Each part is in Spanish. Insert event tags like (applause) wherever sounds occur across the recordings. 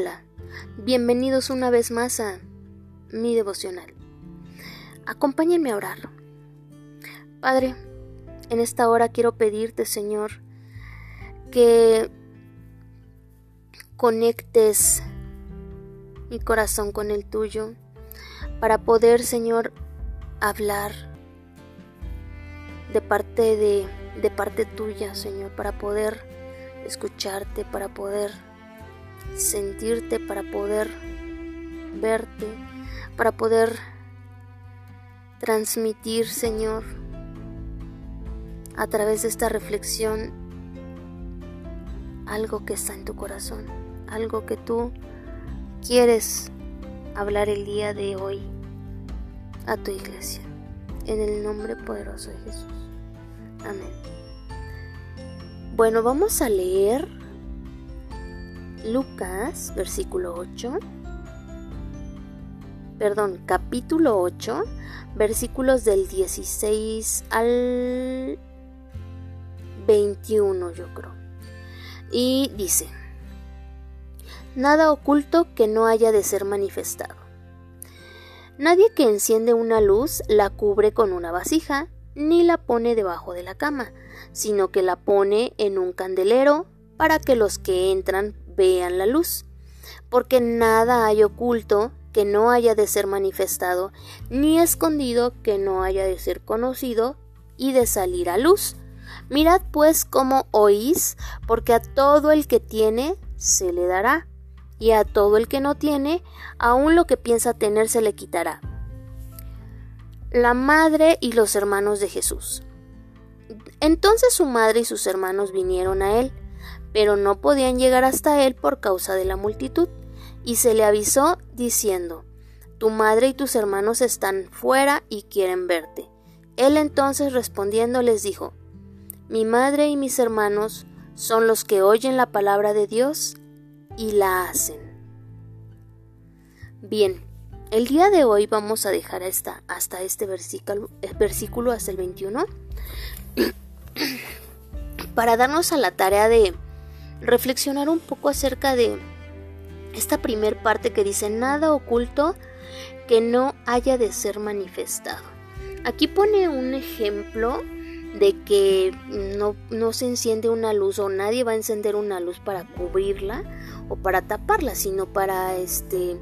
Hola, bienvenidos una vez más a mi devocional. Acompáñenme a orar. Padre, en esta hora quiero pedirte, Señor, que conectes mi corazón con el tuyo para poder, Señor, hablar de parte de, de parte tuya, Señor, para poder escucharte, para poder sentirte, para poder verte, para poder transmitir, Señor, a través de esta reflexión algo que está en tu corazón, algo que tú quieres hablar el día de hoy a tu iglesia. En el nombre poderoso de Jesús. Amén. Bueno, vamos a leer Lucas, versículo 8. Perdón, capítulo 8, versículos del 16 al 21, yo creo. Y dice, nada oculto que no haya de ser manifestado. Nadie que enciende una luz la cubre con una vasija, ni la pone debajo de la cama, sino que la pone en un candelero para que los que entran vean la luz. Porque nada hay oculto que no haya de ser manifestado, ni escondido que no haya de ser conocido y de salir a luz. Mirad pues cómo oís, porque a todo el que tiene se le dará, y a todo el que no tiene, aun lo que piensa tener se le quitará. La madre y los hermanos de Jesús. Entonces su madre y sus hermanos vinieron a él, pero no podían llegar hasta él por causa de la multitud, y se le avisó diciendo, Tu madre y tus hermanos están fuera y quieren verte. Él entonces respondiendo les dijo, Mi madre y mis hermanos son los que oyen la palabra de Dios y la hacen. Bien, el día de hoy vamos a dejar hasta, hasta este versículo, versículo hasta el 21 (clears throat) para darnos a la tarea de reflexionar un poco acerca de esta primer parte que dice nada oculto que no haya de ser manifestado. Aquí pone un ejemplo de que no, no, se enciende una luz o nadie va a encender una luz para cubrirla o para taparla, sino para este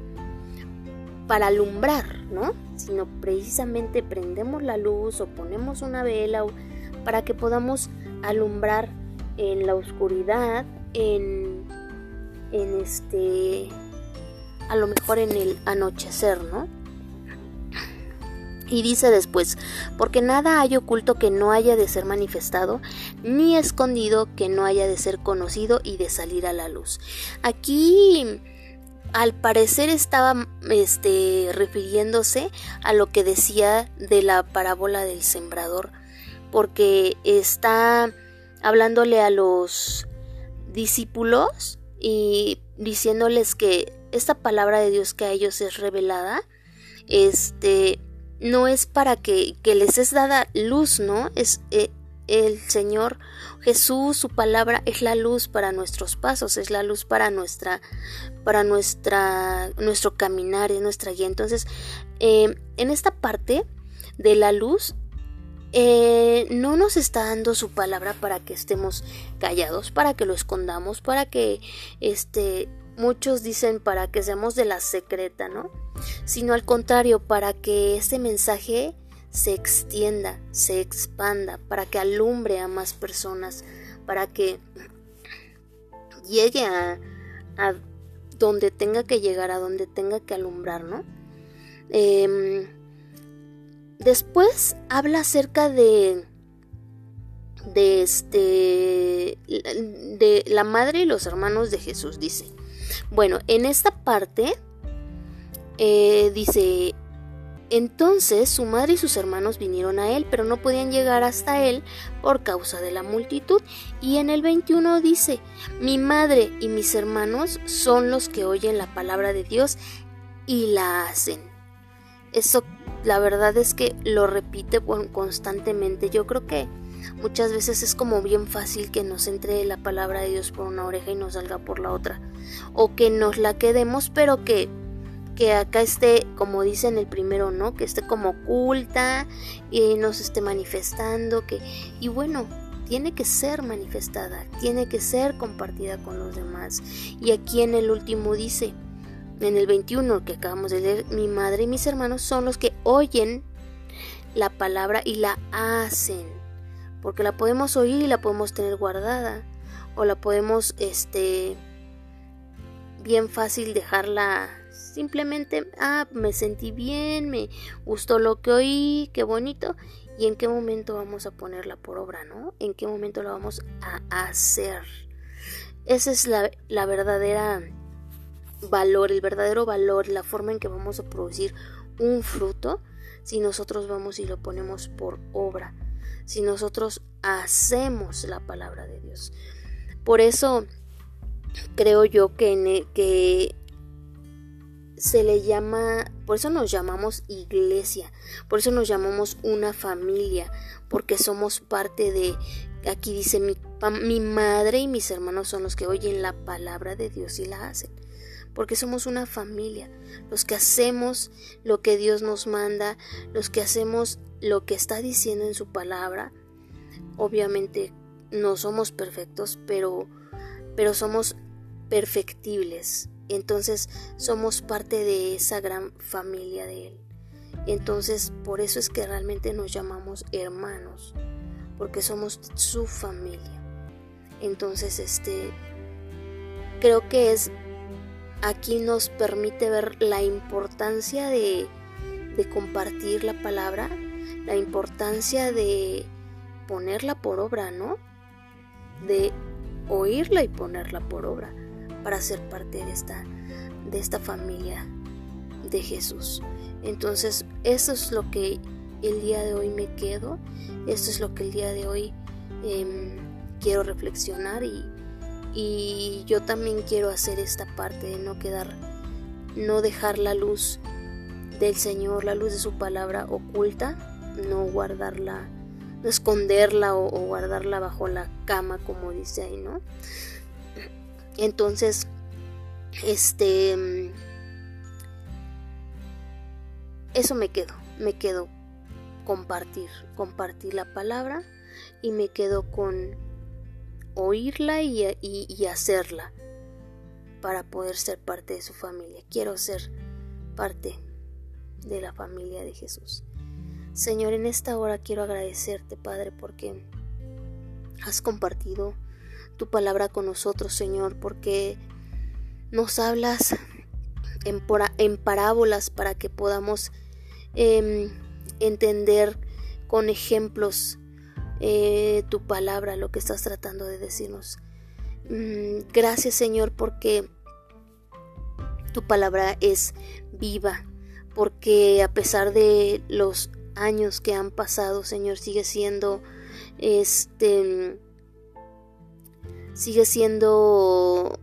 para alumbrar, ¿no? Sino precisamente prendemos la luz o ponemos una vela para que podamos alumbrar en la oscuridad, en, en este, a lo mejor en el anochecer, ¿no? Y dice después, porque nada hay oculto que no haya de ser manifestado, ni escondido que no haya de ser conocido y de salir a la luz. Aquí al parecer estaba este, refiriéndose a lo que decía de la parábola del sembrador, porque está hablándole a los discípulos y diciéndoles que esta palabra de Dios que a ellos es revelada, este, no es para que, que les es dada luz, ¿no? Es eh, el Señor Jesús, su palabra es la luz para nuestros pasos, es la luz para nuestra, para nuestra, nuestro caminar, es nuestra guía. Entonces, eh, en esta parte de la luz eh, no nos está dando su palabra para que estemos callados, para que lo escondamos, para que este muchos dicen para que seamos de la secreta, ¿no? Sino al contrario, para que este mensaje se extienda, se expanda, para que alumbre a más personas, para que llegue a, a donde tenga que llegar, a donde tenga que alumbrar, ¿no? Eh, Después habla acerca de de este de la madre y los hermanos de Jesús dice. Bueno en esta parte eh, dice entonces su madre y sus hermanos vinieron a él pero no podían llegar hasta él por causa de la multitud. Y en el 21 dice mi madre y mis hermanos son los que oyen la palabra de Dios y la hacen eso la verdad es que lo repite constantemente. Yo creo que muchas veces es como bien fácil que nos entre la palabra de Dios por una oreja y nos salga por la otra. O que nos la quedemos, pero que, que acá esté, como dice en el primero, ¿no? Que esté como oculta y nos esté manifestando. Que, y bueno, tiene que ser manifestada, tiene que ser compartida con los demás. Y aquí en el último dice, en el 21 que acabamos de leer, mi madre y mis hermanos son los que oyen la palabra y la hacen. Porque la podemos oír y la podemos tener guardada. O la podemos, este, bien fácil dejarla simplemente, ah, me sentí bien, me gustó lo que oí, qué bonito. ¿Y en qué momento vamos a ponerla por obra, no? ¿En qué momento la vamos a hacer? Esa es la, la verdadera valor, el verdadero valor, la forma en que vamos a producir un fruto si nosotros vamos y lo ponemos por obra, si nosotros hacemos la palabra de Dios. Por eso creo yo que, e, se le llama, por eso nos llamamos iglesia, por eso nos llamamos una familia, porque somos parte de, aquí dice mi, mi madre y mis hermanos son los que oyen la palabra de Dios y la hacen porque somos una familia, los que hacemos lo que Dios nos manda, los que hacemos lo que está diciendo en su palabra. Obviamente no somos perfectos, pero pero somos perfectibles. Entonces somos parte de esa gran familia de él. Entonces por eso es que realmente nos llamamos hermanos, porque somos su familia. Entonces este creo que es aquí nos permite ver la importancia de, compartir la palabra, la importancia de ponerla por obra, ¿no? De oírla y ponerla por obra para ser parte de esta, de esta familia de Jesús. Entonces, eso es lo que el día de hoy me quedo, eso es lo que el día de hoy em, quiero reflexionar y, y yo también quiero hacer esta parte de no quedar, no dejar la luz del Señor, la luz de su palabra oculta, no guardarla, no esconderla o, guardarla bajo la cama, como dice ahí, ¿no? Entonces, este, eso me quedo, me quedo compartir, compartir la palabra y me quedo con oírla y, hacerla para poder ser parte de su familia. Quiero ser parte de la familia de Jesús. Señor, en esta hora quiero agradecerte, Padre, porque has compartido tu palabra con nosotros, Señor, porque nos hablas en, en parábolas para que podamos em, entender con ejemplos eh, tu palabra, lo que estás tratando de decirnos. Mm, gracias Señor porque tu palabra es viva, porque a pesar de los años que han pasado, Señor, sigue siendo este sigue siendo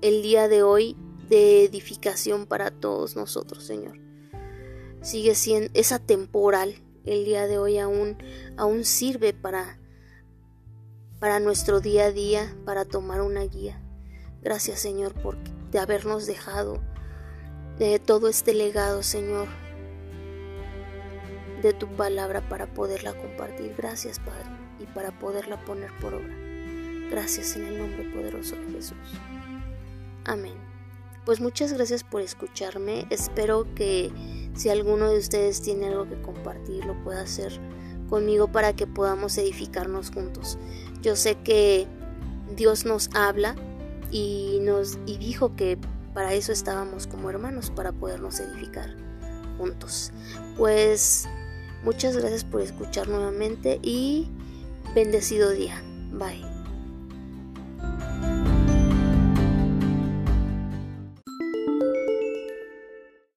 el día de hoy de edificación para todos nosotros, Señor. Sigue siendo esa temporal el día de hoy aún, aún sirve para, para nuestro día a día, para tomar una guía. Gracias Señor por de habernos dejado de todo este legado, Señor, de tu palabra para poderla compartir. Gracias, Padre, y para poderla poner por obra. Gracias en el nombre poderoso de Jesús. Amén. Pues muchas gracias por escucharme. Espero que si alguno de ustedes tiene algo que compartir, lo pueda hacer conmigo para que podamos edificarnos juntos. Yo sé que Dios nos habla y nos y dijo que para eso estábamos como hermanos para podernos edificar juntos. Pues muchas gracias por escuchar nuevamente y bendecido día. Bye.